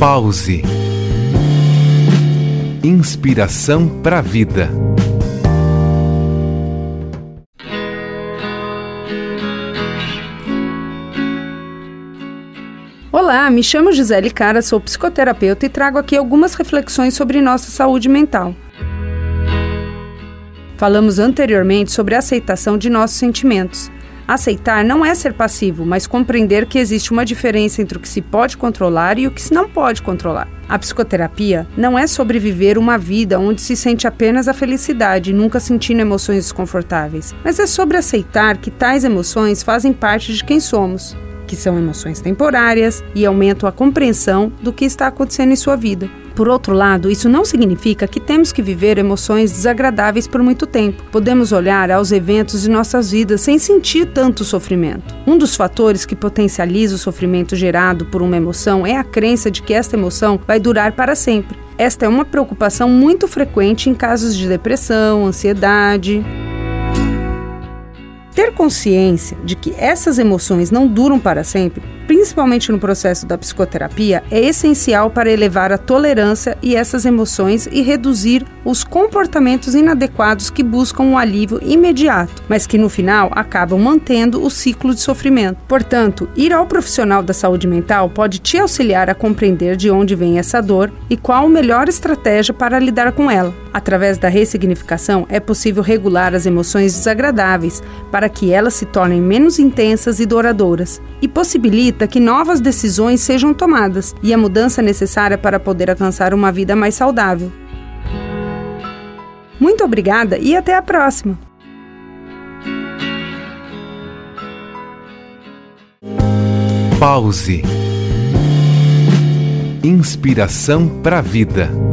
Pause. Inspiração para a vida. Olá, me chamo Gisele Cara, sou psicoterapeuta e trago aqui algumas reflexões sobre nossa saúde mental. Falamos anteriormente sobre a aceitação de nossos sentimentos. Aceitar não é ser passivo, mas compreender que existe uma diferença entre o que se pode controlar e o que se não pode controlar. A psicoterapia não é sobreviver uma vida onde se sente apenas a felicidade, nunca sentindo emoções desconfortáveis, mas é sobre aceitar que tais emoções fazem parte de quem somos, que são emoções temporárias e aumentam a compreensão do que está acontecendo em sua vida. Por outro lado, isso não significa que temos que viver emoções desagradáveis por muito tempo. Podemos olhar aos eventos de nossas vidas sem sentir tanto sofrimento. Um dos fatores que potencializa o sofrimento gerado por uma emoção é a crença de que esta emoção vai durar para sempre. Esta é uma preocupação muito frequente em casos de depressão, ansiedade. Ter consciência de que essas emoções não duram para sempre principalmente no processo da psicoterapia, é essencial para elevar a tolerância e essas emoções e reduzir os comportamentos inadequados que buscam um alívio imediato, mas que no final acabam mantendo o ciclo de sofrimento. Portanto, ir ao profissional da saúde mental pode te auxiliar a compreender de onde vem essa dor e qual a melhor estratégia para lidar com ela. Através da ressignificação, é possível regular as emoções desagradáveis para que elas se tornem menos intensas e duradouras e possibilita que novas decisões sejam tomadas e a mudança necessária para poder alcançar uma vida mais saudável. Muito obrigada e até a próxima! Pause. Inspiração para a vida.